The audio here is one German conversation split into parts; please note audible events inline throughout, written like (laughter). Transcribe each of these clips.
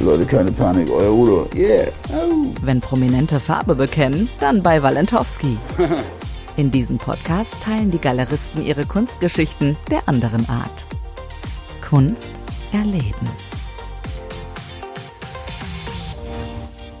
Leute, keine Panik, euer Udo. Yeah. Wenn Prominente Farbe bekennen, dann bei Walentowski. (laughs) In diesem Podcast teilen die Galeristen ihre Kunstgeschichten der anderen Art. Kunst erleben.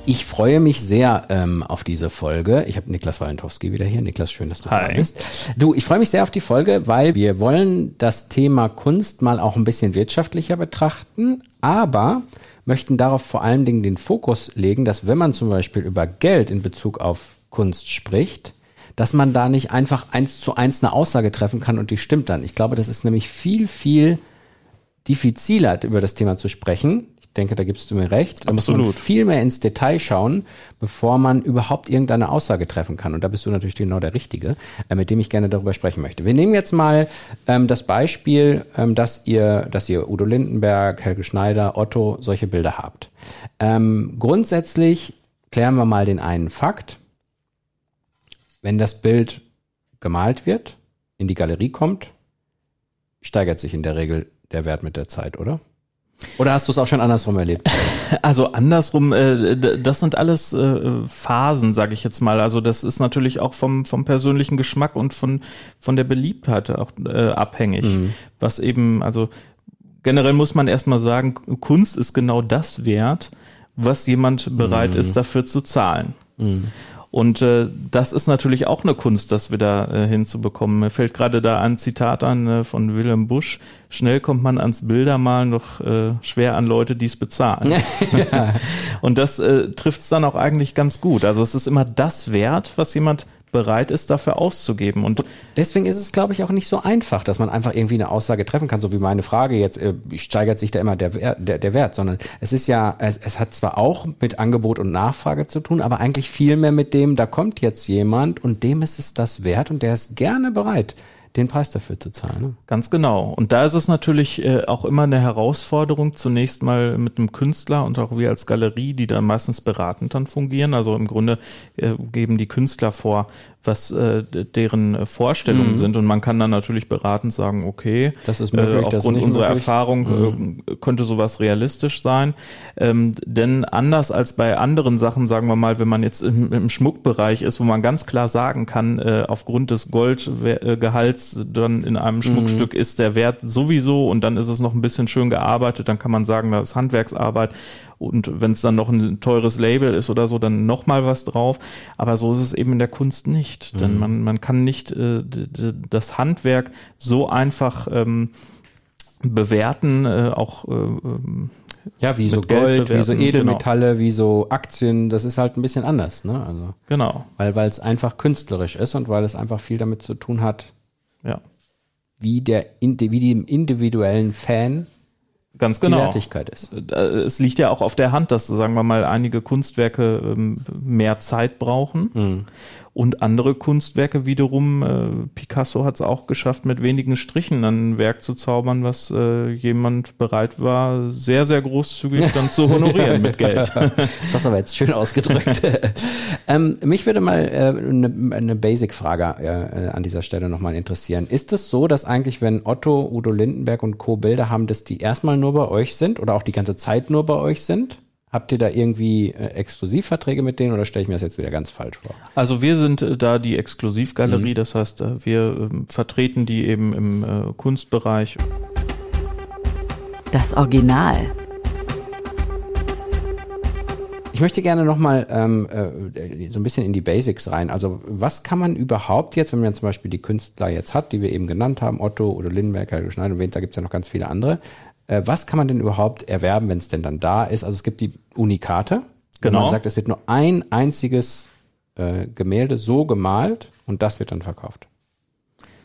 Ich freue mich sehr ähm, auf diese Folge. Ich habe Niklas Walentowski wieder hier. Niklas, schön, dass du Hi. da bist. Du, ich freue mich sehr auf die Folge, weil wir wollen das Thema Kunst mal auch ein bisschen wirtschaftlicher betrachten, aber möchten darauf vor allen Dingen den Fokus legen, dass wenn man zum Beispiel über Geld in Bezug auf Kunst spricht, dass man da nicht einfach eins zu eins eine Aussage treffen kann und die stimmt dann. Ich glaube, das ist nämlich viel, viel diffiziler, über das Thema zu sprechen. Ich denke, da gibst du mir recht. Da muss man Absolut. viel mehr ins Detail schauen, bevor man überhaupt irgendeine Aussage treffen kann. Und da bist du natürlich genau der Richtige, äh, mit dem ich gerne darüber sprechen möchte. Wir nehmen jetzt mal ähm, das Beispiel, ähm, dass ihr, dass ihr Udo Lindenberg, Helge Schneider, Otto solche Bilder habt. Ähm, grundsätzlich klären wir mal den einen Fakt. Wenn das Bild gemalt wird, in die Galerie kommt, steigert sich in der Regel der Wert mit der Zeit, oder? Oder hast du es auch schon andersrum erlebt? (laughs) Also andersrum, äh, das sind alles äh, Phasen, sage ich jetzt mal. Also das ist natürlich auch vom, vom persönlichen Geschmack und von, von der Beliebtheit auch äh, abhängig. Was eben, also generell muss man erstmal sagen, Kunst ist genau das wert, was jemand bereit ist, dafür zu zahlen. Und äh, das ist natürlich auch eine Kunst, das wieder äh, hinzubekommen. Mir fällt gerade da ein Zitat an äh, von Willem Busch. Schnell kommt man ans Bildermalen, doch äh, schwer an Leute, die es bezahlen. (laughs) Und das äh, trifft es dann auch eigentlich ganz gut. Also es ist immer das wert, was jemand bereit ist, dafür auszugeben. Und Deswegen ist es, glaube ich, auch nicht so einfach, dass man einfach irgendwie eine Aussage treffen kann, so wie meine Frage jetzt, äh, steigert sich da immer der, der, der Wert, sondern es ist ja, es, es hat zwar auch mit Angebot und Nachfrage zu tun, aber eigentlich viel mehr mit dem, da kommt jetzt jemand und dem ist es das wert und der ist gerne bereit, den Preis dafür zu zahlen. Ne? Ganz genau. Und da ist es natürlich äh, auch immer eine Herausforderung, zunächst mal mit einem Künstler und auch wir als Galerie, die dann meistens beratend dann fungieren. Also im Grunde äh, geben die Künstler vor, was äh, deren äh, Vorstellungen sind. Und man kann dann natürlich beratend sagen, okay, Das ist möglich, äh, das ist aufgrund unserer möglich. Erfahrung äh, könnte sowas realistisch sein. Ähm, denn anders als bei anderen Sachen, sagen wir mal, wenn man jetzt im, im Schmuckbereich ist, wo man ganz klar sagen kann, äh, aufgrund des Goldgehalts dann in einem Schmuckstück ist der Wert sowieso und dann ist es noch ein bisschen schön gearbeitet, dann kann man sagen, das ist Handwerksarbeit und wenn es dann noch ein teures Label ist oder so, dann noch mal was drauf. Aber so ist es eben in der Kunst nicht, denn man, man kann nicht äh, das Handwerk so einfach ähm, bewerten, äh, auch äh, ähm, Ja, wie so Gold, wie so bewerten, Edelmetalle, wie so Aktien, das ist halt ein bisschen anders, ne? Also, genau, weil, weil es einfach künstlerisch ist und weil es einfach viel damit zu tun hat, ja, wie der, wie dem individuellen Fan ganz die genau. Wertigkeit ist. Äh, Es liegt ja auch auf der Hand, dass, sagen wir mal, einige Kunstwerke ähm, mehr Zeit brauchen Mhm. Und andere Kunstwerke wiederum, äh, Picasso hat es auch geschafft, mit wenigen Strichen ein Werk zu zaubern, was äh, jemand bereit war, sehr, sehr großzügig dann zu honorieren mit Geld. (laughs) Das hast du aber jetzt schön ausgedrückt. (laughs) ähm, mich würde mal äh, eine, eine Basic-Frage äh, an dieser Stelle nochmal interessieren. Ist es so, dass eigentlich, wenn Otto, Udo Lindenberg und Co. Bilder haben, dass die erstmal nur bei euch sind oder auch die ganze Zeit nur bei euch sind? Habt ihr da irgendwie äh, Exklusivverträge mit denen oder stelle ich mir das jetzt wieder ganz falsch vor? Also wir sind äh, da die Exklusivgalerie, Mhm. das heißt, äh, wir ähm, vertreten die eben im äh, Kunstbereich. Das Original. Ich möchte gerne nochmal ähm, äh, so ein bisschen in die Basics rein. Also was kann man überhaupt jetzt, wenn man zum Beispiel die Künstler jetzt hat, die wir eben genannt haben, Otto oder Lindenberg, Helge Schneider und wen, da gibt es ja noch ganz viele andere. Äh, was kann man denn überhaupt erwerben, wenn es denn dann da ist? Also es gibt die Unikate. Genau. man sagt, es wird nur ein einziges äh, Gemälde so gemalt und das wird dann verkauft.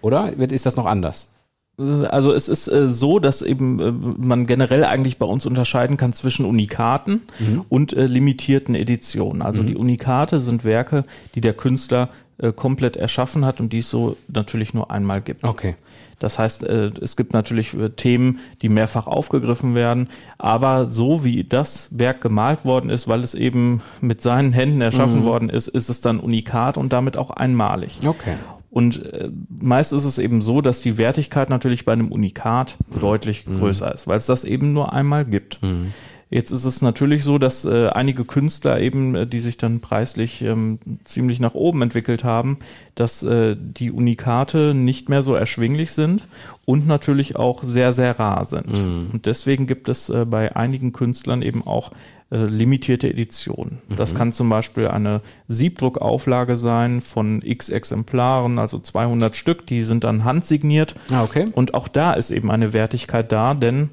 Oder ist das noch anders? Also es ist äh, so, dass eben äh, man generell eigentlich bei uns unterscheiden kann zwischen Unikaten mhm. und äh, limitierten Editionen. Also mhm. die Unikate sind Werke, die der Künstler äh, komplett erschaffen hat und die es so natürlich nur einmal gibt. Okay. Das heißt, äh, es gibt natürlich äh, Themen, die mehrfach aufgegriffen werden, aber so wie das Werk gemalt worden ist, weil es eben mit seinen Händen erschaffen mhm. worden ist, ist es dann unikat und damit auch einmalig. Okay. Und meist ist es eben so, dass die Wertigkeit natürlich bei einem Unikat mhm. deutlich mhm. größer ist, weil es das eben nur einmal gibt. Mhm. Jetzt ist es natürlich so, dass äh, einige Künstler eben, äh, die sich dann preislich ähm, ziemlich nach oben entwickelt haben, dass äh, die Unikate nicht mehr so erschwinglich sind und natürlich auch sehr, sehr rar sind. Mhm. Und deswegen gibt es äh, bei einigen Künstlern eben auch äh, limitierte Editionen. Mhm. Das kann zum Beispiel eine Siebdruckauflage sein von x Exemplaren, also 200 Stück, die sind dann handsigniert. Ah, okay. Und auch da ist eben eine Wertigkeit da, denn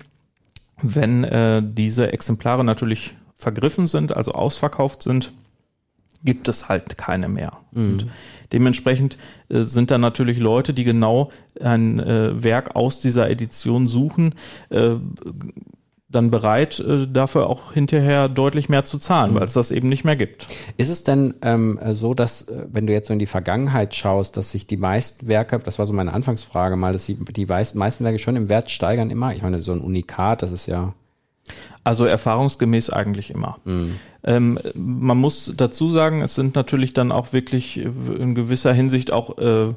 wenn äh, diese Exemplare natürlich vergriffen sind, also ausverkauft sind, gibt es halt keine mehr. Mhm. Und dementsprechend äh, sind da natürlich Leute, die genau ein äh, Werk aus dieser Edition suchen, äh, dann bereit, äh, dafür auch hinterher deutlich mehr zu zahlen, mhm. weil es das eben nicht mehr gibt. Ist es denn ähm, so, dass, äh, wenn du jetzt so in die Vergangenheit schaust, dass sich die meisten Werke, das war so meine Anfangsfrage mal, dass die, die meisten Werke schon im Wert steigern immer? Ich meine, so ein Unikat, das ist ja. Also erfahrungsgemäß eigentlich immer. Mhm. Ähm, man muss dazu sagen, es sind natürlich dann auch wirklich in gewisser Hinsicht auch äh,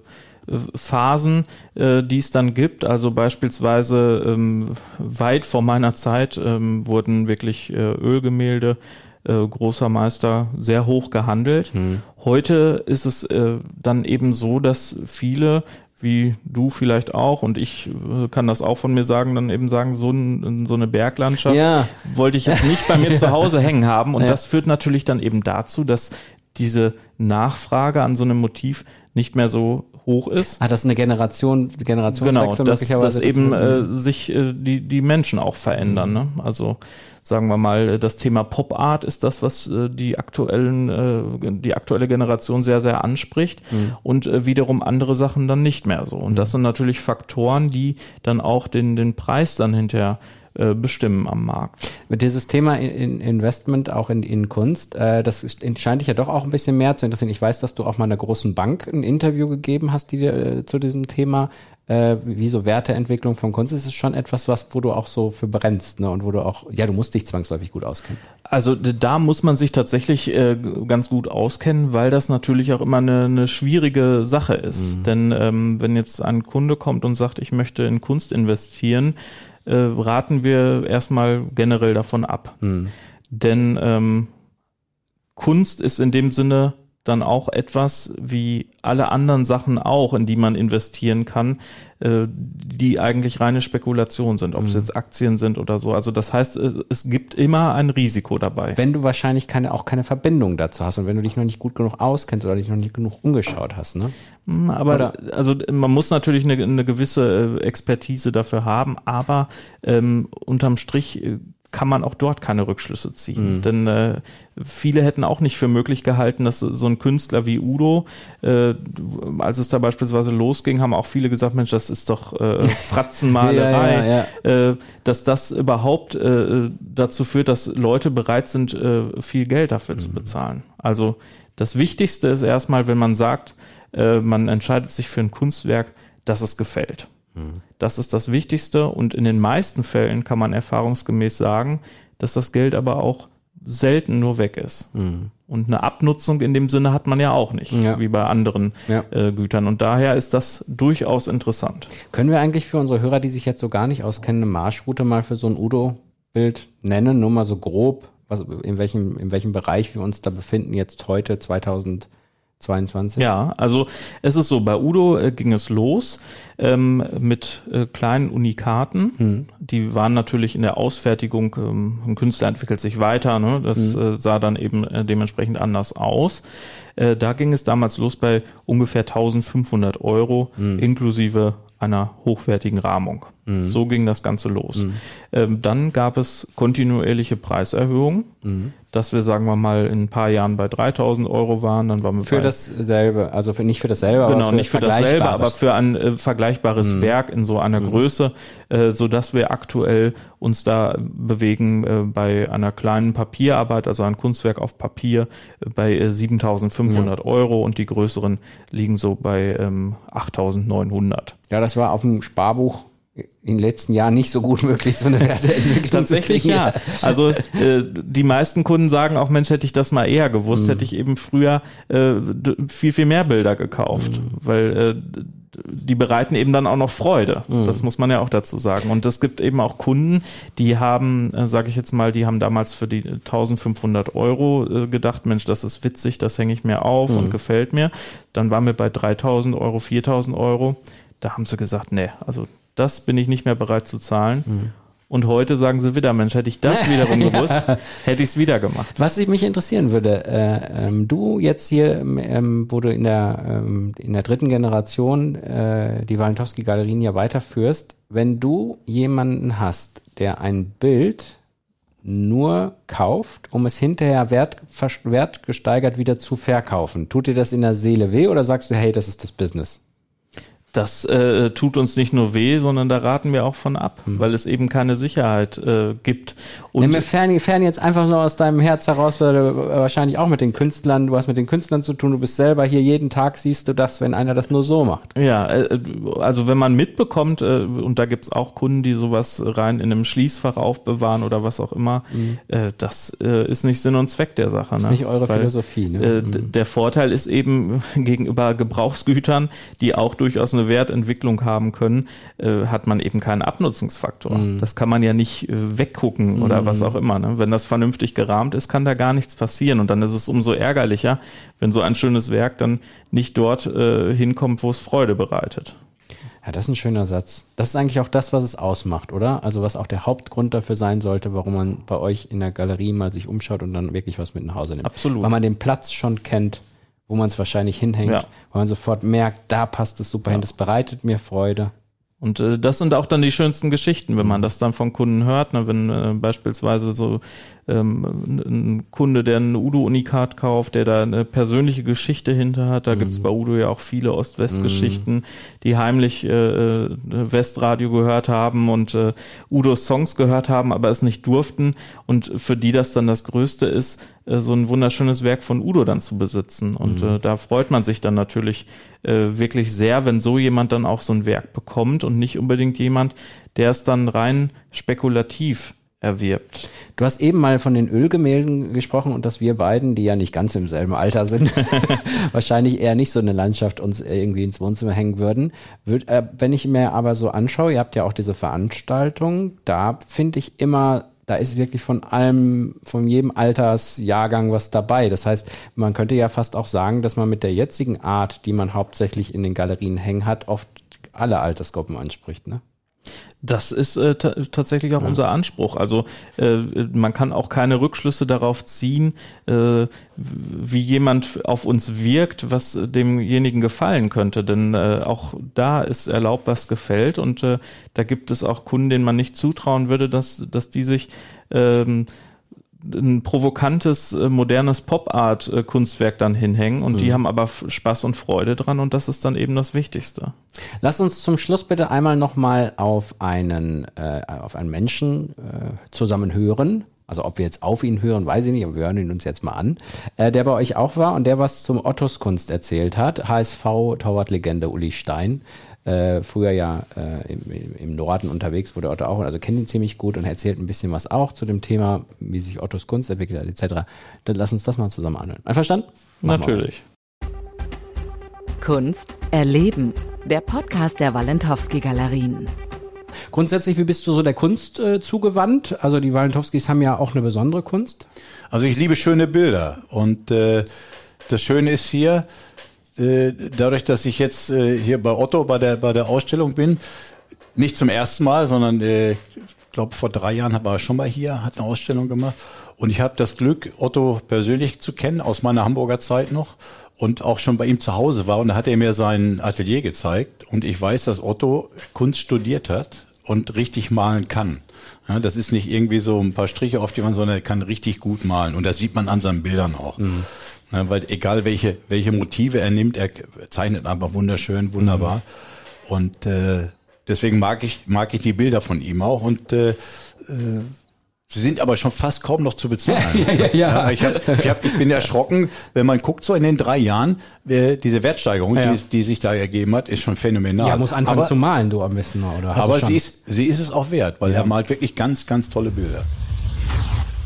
Phasen, äh, die es dann gibt. Also beispielsweise ähm, weit vor meiner Zeit ähm, wurden wirklich äh, Ölgemälde äh, großer Meister sehr hoch gehandelt. Hm. Heute ist es äh, dann eben so, dass viele wie du vielleicht auch und ich äh, kann das auch von mir sagen, dann eben sagen, so, ein, so eine Berglandschaft ja. wollte ich jetzt nicht bei mir zu Hause (laughs) hängen haben und ja. das führt natürlich dann eben dazu, dass diese Nachfrage an so einem Motiv nicht mehr so hoch ist. Ah, das ist eine Generation, Generationswechsel genau, dass, dass eben äh, sich äh, die, die Menschen auch verändern. Mhm. Ne? Also sagen wir mal, das Thema Pop Art ist das, was äh, die aktuellen, äh, die aktuelle Generation sehr, sehr anspricht mhm. und äh, wiederum andere Sachen dann nicht mehr so. Und das mhm. sind natürlich Faktoren, die dann auch den, den Preis dann hinterher äh, bestimmen am Markt. Mit dieses Thema in Investment auch in, in Kunst, äh, das scheint dich ja doch auch ein bisschen mehr zu interessieren. Ich weiß, dass du auch mal einer großen Bank ein Interview gegeben hast, die dir äh, zu diesem Thema äh, wie so Werteentwicklung von Kunst ist es schon etwas, was, wo du auch so für brennst, ne? Und wo du auch, ja, du musst dich zwangsläufig gut auskennen. Also da muss man sich tatsächlich äh, ganz gut auskennen, weil das natürlich auch immer eine, eine schwierige Sache ist. Mhm. Denn ähm, wenn jetzt ein Kunde kommt und sagt, ich möchte in Kunst investieren, äh, raten wir erstmal generell davon ab. Mhm. Denn ähm, Kunst ist in dem Sinne dann auch etwas wie alle anderen Sachen auch, in die man investieren kann, äh, die eigentlich reine Spekulation sind, ob mhm. es jetzt Aktien sind oder so. Also das heißt, es, es, gibt immer ein Risiko dabei. Wenn du wahrscheinlich keine, auch keine Verbindung dazu hast und wenn du dich noch nicht gut genug auskennst oder dich noch nicht genug umgeschaut hast, ne? Hm, aber oder? also man muss natürlich eine, eine gewisse äh, Expertise dafür haben, aber ähm, unterm Strich äh, kann man auch dort keine Rückschlüsse ziehen. Mhm. Denn äh, viele hätten auch nicht für möglich gehalten, dass so ein Künstler wie Udo, äh, als es da beispielsweise losging, haben auch viele gesagt, Mensch, das ist doch äh, (laughs) Fratzenmalerei, ja, ja, ja, äh, dass das überhaupt äh, dazu führt, dass Leute bereit sind, äh, viel Geld dafür mhm. zu bezahlen. Also das Wichtigste ist erstmal, wenn man sagt, man entscheidet sich für ein Kunstwerk, dass es gefällt. Das ist das Wichtigste und in den meisten Fällen kann man erfahrungsgemäß sagen, dass das Geld aber auch selten nur weg ist. Mhm. Und eine Abnutzung in dem Sinne hat man ja auch nicht, ja. wie bei anderen ja. äh, Gütern. Und daher ist das durchaus interessant. Können wir eigentlich für unsere Hörer, die sich jetzt so gar nicht auskennen, eine Marschroute mal für so ein Udo-Bild nennen? Nur mal so grob, was, in, welchem, in welchem Bereich wir uns da befinden jetzt heute, 2000 22? Ja, also es ist so, bei Udo äh, ging es los ähm, mit äh, kleinen Unikaten. Hm. Die waren natürlich in der Ausfertigung, ähm, ein Künstler entwickelt sich weiter, ne? das hm. äh, sah dann eben äh, dementsprechend anders aus. Äh, da ging es damals los bei ungefähr 1500 Euro hm. inklusive einer hochwertigen Rahmung. Mhm. So ging das Ganze los. Mhm. Ähm, dann gab es kontinuierliche Preiserhöhungen, mhm. dass wir, sagen wir mal, in ein paar Jahren bei 3000 Euro waren. Dann waren wir für dasselbe, also für, nicht für dasselbe, genau, aber für nicht für dasselbe, aber für ein äh, vergleichbares mhm. Werk in so einer mhm. Größe, äh, so dass wir aktuell uns da bewegen äh, bei einer kleinen Papierarbeit, also ein Kunstwerk auf Papier, äh, bei 7500 Euro und die größeren liegen so bei ähm, 8900. Ja, das war auf dem Sparbuch in den letzten Jahren nicht so gut (laughs) möglich, so eine Werteentwicklung Tatsächlich ja. Also äh, die meisten Kunden sagen auch, Mensch, hätte ich das mal eher gewusst, mhm. hätte ich eben früher äh, viel, viel mehr Bilder gekauft. Mhm. Weil äh, die bereiten eben dann auch noch Freude. Mhm. Das muss man ja auch dazu sagen. Und es gibt eben auch Kunden, die haben, äh, sage ich jetzt mal, die haben damals für die 1500 Euro äh, gedacht, Mensch, das ist witzig, das hänge ich mir auf mhm. und gefällt mir. Dann waren wir bei 3000 Euro, 4000 Euro. Da haben sie gesagt, nee, also das bin ich nicht mehr bereit zu zahlen. Mhm. Und heute sagen sie wieder, Mensch, hätte ich das wiederum (laughs) gewusst, ja. hätte ich es wieder gemacht. Was ich mich interessieren würde, äh, ähm, du jetzt hier, ähm, wo du in der, ähm, in der dritten Generation äh, die Walentowski-Galerien ja weiterführst, wenn du jemanden hast, der ein Bild nur kauft, um es hinterher wert, wertgesteigert wieder zu verkaufen, tut dir das in der Seele weh oder sagst du, hey, das ist das Business? Das äh, tut uns nicht nur weh, sondern da raten wir auch von ab, hm. weil es eben keine Sicherheit äh, gibt. Und Nimm mir fern, fern jetzt einfach nur aus deinem Herz heraus, weil du wahrscheinlich auch mit den Künstlern, du hast mit den Künstlern zu tun, du bist selber hier jeden Tag siehst du das, wenn einer das nur so macht. Ja, äh, also wenn man mitbekommt, äh, und da gibt's auch Kunden, die sowas rein in einem Schließfach aufbewahren oder was auch immer, mhm. äh, das äh, ist nicht Sinn und Zweck der Sache. Das ist ne? nicht eure weil, Philosophie. Ne? Äh, mhm. Der Vorteil ist eben (laughs) gegenüber Gebrauchsgütern, die auch durchaus eine Wertentwicklung haben können, äh, hat man eben keinen Abnutzungsfaktor. Mhm. Das kann man ja nicht äh, weggucken oder mhm. was auch immer. Ne? Wenn das vernünftig gerahmt ist, kann da gar nichts passieren. Und dann ist es umso ärgerlicher, wenn so ein schönes Werk dann nicht dort äh, hinkommt, wo es Freude bereitet. Ja, das ist ein schöner Satz. Das ist eigentlich auch das, was es ausmacht, oder? Also was auch der Hauptgrund dafür sein sollte, warum man bei euch in der Galerie mal sich umschaut und dann wirklich was mit nach Hause nimmt. Absolut. Weil man den Platz schon kennt, wo man es wahrscheinlich hinhängt, ja. weil man sofort merkt, da passt es super ja. hin, das bereitet mir Freude. Und äh, das sind auch dann die schönsten Geschichten, wenn man mhm. das dann von Kunden hört, ne, wenn äh, beispielsweise so ähm, ein Kunde, der ein Udo-Unikat kauft, der da eine persönliche Geschichte hinter hat. Da mhm. gibt's bei Udo ja auch viele Ost-West-Geschichten, mhm. die heimlich äh, äh, Westradio gehört haben und äh, Udos Songs gehört haben, aber es nicht durften. Und für die das dann das Größte ist, äh, so ein wunderschönes Werk von Udo dann zu besitzen. Und mhm. äh, da freut man sich dann natürlich äh, wirklich sehr, wenn so jemand dann auch so ein Werk bekommt und nicht unbedingt jemand, der es dann rein spekulativ erwirbt. Du hast eben mal von den Ölgemälden gesprochen und dass wir beiden, die ja nicht ganz im selben Alter sind, (laughs) (laughs) wahrscheinlich eher nicht so eine Landschaft uns irgendwie ins Wohnzimmer hängen würden. Würd, äh, wenn ich mir aber so anschaue, ihr habt ja auch diese Veranstaltung, da finde ich immer da ist wirklich von allem, von jedem Altersjahrgang was dabei. Das heißt, man könnte ja fast auch sagen, dass man mit der jetzigen Art, die man hauptsächlich in den Galerien hängen hat, oft alle Altersgruppen anspricht, ne? Das ist äh, tatsächlich auch ja. unser Anspruch. Also äh, man kann auch keine Rückschlüsse darauf ziehen, äh, wie jemand auf uns wirkt, was demjenigen gefallen könnte. Denn äh, auch da ist erlaubt, was gefällt. Und äh, da gibt es auch Kunden, denen man nicht zutrauen würde, dass, dass die sich ähm, ein provokantes, äh, modernes Pop-Art-Kunstwerk dann hinhängen und mhm. die haben aber Spaß und Freude dran und das ist dann eben das Wichtigste. Lass uns zum Schluss bitte einmal nochmal auf einen, äh, auf einen Menschen äh, zusammen hören. Also ob wir jetzt auf ihn hören, weiß ich nicht, aber wir hören ihn uns jetzt mal an. Äh, der bei euch auch war und der was zum Ottos Kunst erzählt hat. HSV Torwartlegende Uli Stein äh, früher ja äh, im, im Norden unterwegs wurde Otto auch, also kennt ihn ziemlich gut und erzählt ein bisschen was auch zu dem Thema, wie sich Ottos Kunst entwickelt hat, etc. Dann lass uns das mal zusammen anhören. Einverstanden? Machen Natürlich. Kunst erleben. Der Podcast der Walentowski Galerien. Grundsätzlich, wie bist du so der Kunst äh, zugewandt? Also die Walentowskis haben ja auch eine besondere Kunst. Also ich liebe schöne Bilder und äh, das Schöne ist hier, äh, dadurch, dass ich jetzt äh, hier bei Otto bei der, bei der Ausstellung bin, nicht zum ersten Mal, sondern äh, glaube vor drei Jahren war er schon mal hier, hat eine Ausstellung gemacht. Und ich habe das Glück, Otto persönlich zu kennen, aus meiner Hamburger Zeit noch und auch schon bei ihm zu Hause war. Und da hat er mir sein Atelier gezeigt. Und ich weiß, dass Otto Kunst studiert hat und richtig malen kann. Ja, das ist nicht irgendwie so ein paar Striche auf die Wand, sondern er kann richtig gut malen. Und das sieht man an seinen Bildern auch. Mhm. Ja, weil egal welche, welche Motive er nimmt, er zeichnet einfach wunderschön, wunderbar. Mhm. Und äh, deswegen mag ich, mag ich die Bilder von ihm auch. Und äh, äh, Sie sind aber schon fast kaum noch zu bezahlen. (laughs) ja, ja, ja. ja ich, hab, ich, hab, ich bin erschrocken, wenn man guckt, so in den drei Jahren, diese Wertsteigerung, ja. die, die sich da ergeben hat, ist schon phänomenal. Ja, muss anfangen aber, zu malen, du am besten mal, oder? Hast aber sie ist, sie ist es auch wert, weil ja. er malt wirklich ganz, ganz tolle Bilder.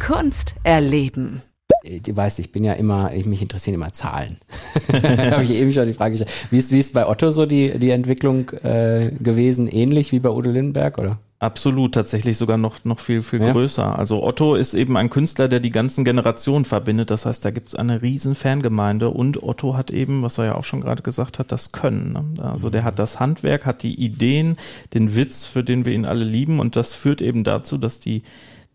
Kunst erleben. Äh, du weißt, ich bin ja immer, ich mich interessieren immer Zahlen. (laughs) da habe ich eben schon die Frage gestellt. Wie ist, wie ist bei Otto so die, die Entwicklung äh, gewesen? Ähnlich wie bei Udo Lindenberg, oder? Absolut, tatsächlich sogar noch, noch viel, viel ja. größer. Also Otto ist eben ein Künstler, der die ganzen Generationen verbindet. Das heißt, da gibt's eine riesen Fangemeinde und Otto hat eben, was er ja auch schon gerade gesagt hat, das Können. Ne? Also der hat das Handwerk, hat die Ideen, den Witz, für den wir ihn alle lieben und das führt eben dazu, dass die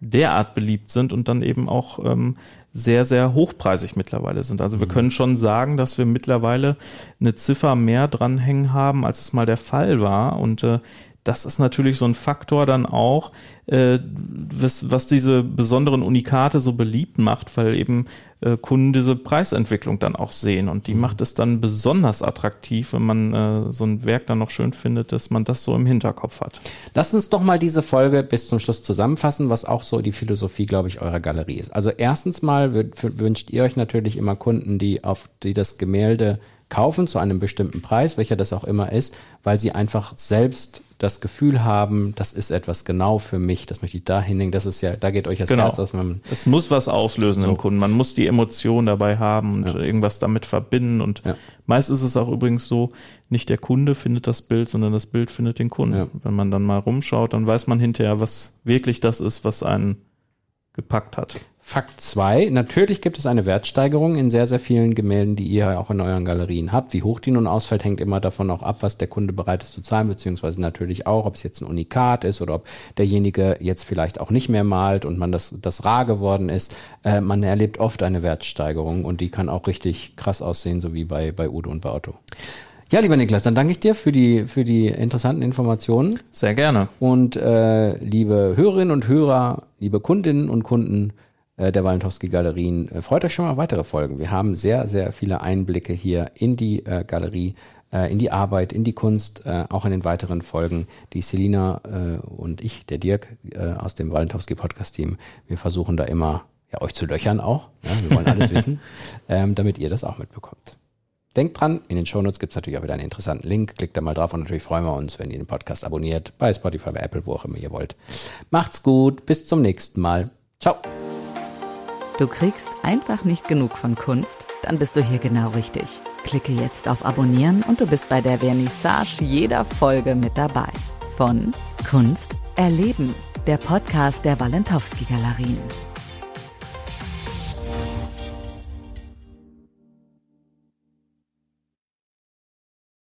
derart beliebt sind und dann eben auch ähm, sehr, sehr hochpreisig mittlerweile sind. Also wir mhm. können schon sagen, dass wir mittlerweile eine Ziffer mehr dranhängen haben, als es mal der Fall war. Und äh, das ist natürlich so ein Faktor dann auch, äh, was, was diese besonderen Unikate so beliebt macht, weil eben äh, Kunden diese Preisentwicklung dann auch sehen und die mhm. macht es dann besonders attraktiv, wenn man äh, so ein Werk dann noch schön findet, dass man das so im Hinterkopf hat. Lass uns doch mal diese Folge bis zum Schluss zusammenfassen, was auch so die Philosophie, glaube ich, eurer Galerie ist. Also erstens mal wünscht ihr euch natürlich immer Kunden, die auf die das Gemälde kaufen zu einem bestimmten Preis, welcher das auch immer ist, weil sie einfach selbst das Gefühl haben, das ist etwas genau für mich, das möchte ich da hinlegen, das ist ja, da geht euch das genau. Herz aus. es muss was auslösen so. im Kunden, man muss die Emotion dabei haben und ja. irgendwas damit verbinden und ja. meist ist es auch übrigens so, nicht der Kunde findet das Bild, sondern das Bild findet den Kunden. Ja. Wenn man dann mal rumschaut, dann weiß man hinterher, was wirklich das ist, was einen gepackt hat. Fakt zwei: Natürlich gibt es eine Wertsteigerung in sehr, sehr vielen Gemälden, die ihr auch in euren Galerien habt. Wie hoch die nun ausfällt, hängt immer davon auch ab, was der Kunde bereit ist zu zahlen, beziehungsweise natürlich auch, ob es jetzt ein Unikat ist oder ob derjenige jetzt vielleicht auch nicht mehr malt und man das, das rar geworden ist. Äh, man erlebt oft eine Wertsteigerung und die kann auch richtig krass aussehen, so wie bei, bei Udo und bei Otto. Ja, lieber Niklas, dann danke ich dir für die, für die interessanten Informationen. Sehr gerne. Und äh, liebe Hörerinnen und Hörer, liebe Kundinnen und Kunden, der Walentowski Galerien. Äh, freut euch schon mal auf weitere Folgen. Wir haben sehr, sehr viele Einblicke hier in die äh, Galerie, äh, in die Arbeit, in die Kunst, äh, auch in den weiteren Folgen. Die Selina äh, und ich, der Dirk äh, aus dem Walentowski Podcast Team, wir versuchen da immer ja, euch zu löchern auch. Ja, wir wollen alles wissen, (laughs) ähm, damit ihr das auch mitbekommt. Denkt dran, in den Shownotes gibt es natürlich auch wieder einen interessanten Link. Klickt da mal drauf und natürlich freuen wir uns, wenn ihr den Podcast abonniert, bei Spotify, bei Apple, wo auch immer ihr wollt. Macht's gut, bis zum nächsten Mal. Ciao. Du kriegst einfach nicht genug von Kunst? Dann bist du hier genau richtig. Klicke jetzt auf Abonnieren und du bist bei der Vernissage jeder Folge mit dabei. Von Kunst erleben, der Podcast der Walentowski Galerien.